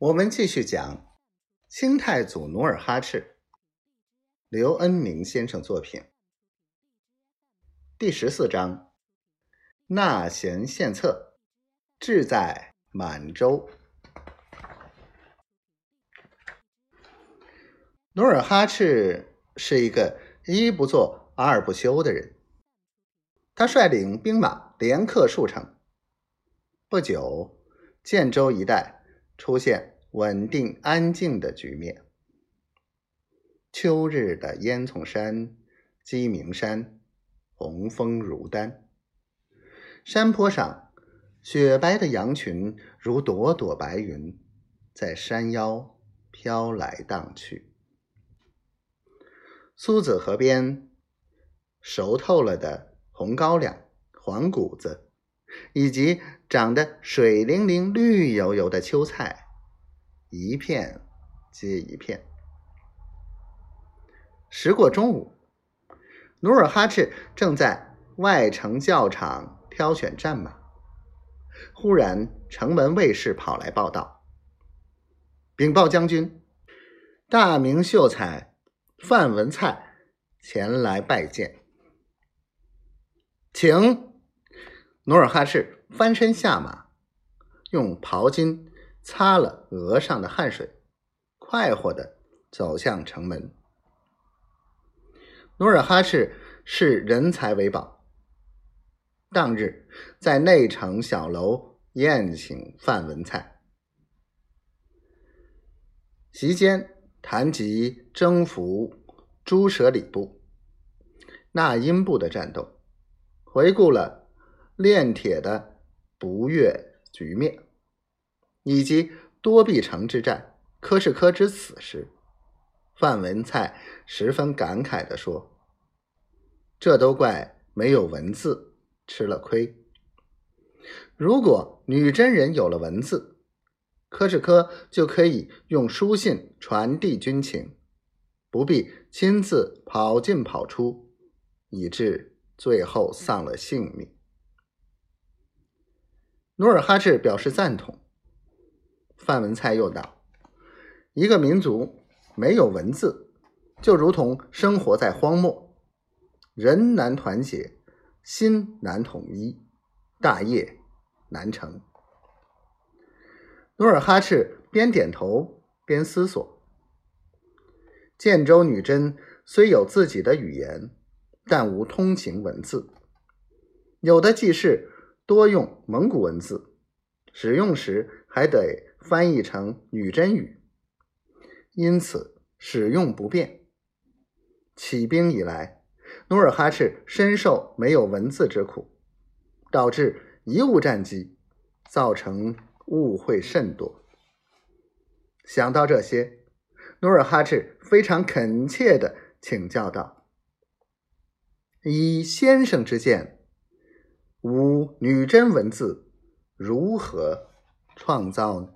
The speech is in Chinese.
我们继续讲清太祖努尔哈赤，刘恩明先生作品第十四章：纳贤献策，志在满洲。努尔哈赤是一个一不做二不休的人，他率领兵马连克数城，不久，建州一带。出现稳定安静的局面。秋日的烟囱山、鸡鸣山，红枫如丹。山坡上，雪白的羊群如朵朵白云，在山腰飘来荡去。苏子河边，熟透了的红高粱、黄谷子。以及长得水灵灵、绿油油的秋菜，一片接一片。时过中午，努尔哈赤正在外城教场挑选战马，忽然城门卫士跑来报道：“禀报将军，大明秀才范文蔡前来拜见，请。”努尔哈赤翻身下马，用袍巾擦了额上的汗水，快活的走向城门。努尔哈赤视人才为宝，当日在内城小楼宴请范文蔡，席间谈及征服朱舍里部、那英部的战斗，回顾了。炼铁的不悦局面，以及多壁城之战、柯世科之死时，范文蔡十分感慨地说：“这都怪没有文字，吃了亏。如果女真人有了文字，柯世科就可以用书信传递军情，不必亲自跑进跑出，以致最后丧了性命。”努尔哈赤表示赞同。范文蔡又道：“一个民族没有文字，就如同生活在荒漠，人难团结，心难统一，大业难成。”努尔哈赤边点头边思索：建州女真虽有自己的语言，但无通行文字，有的记事。多用蒙古文字，使用时还得翻译成女真语，因此使用不便。起兵以来，努尔哈赤深受没有文字之苦，导致贻误战机，造成误会甚多。想到这些，努尔哈赤非常恳切地请教道：“以先生之见。”五女真文字，如何创造呢？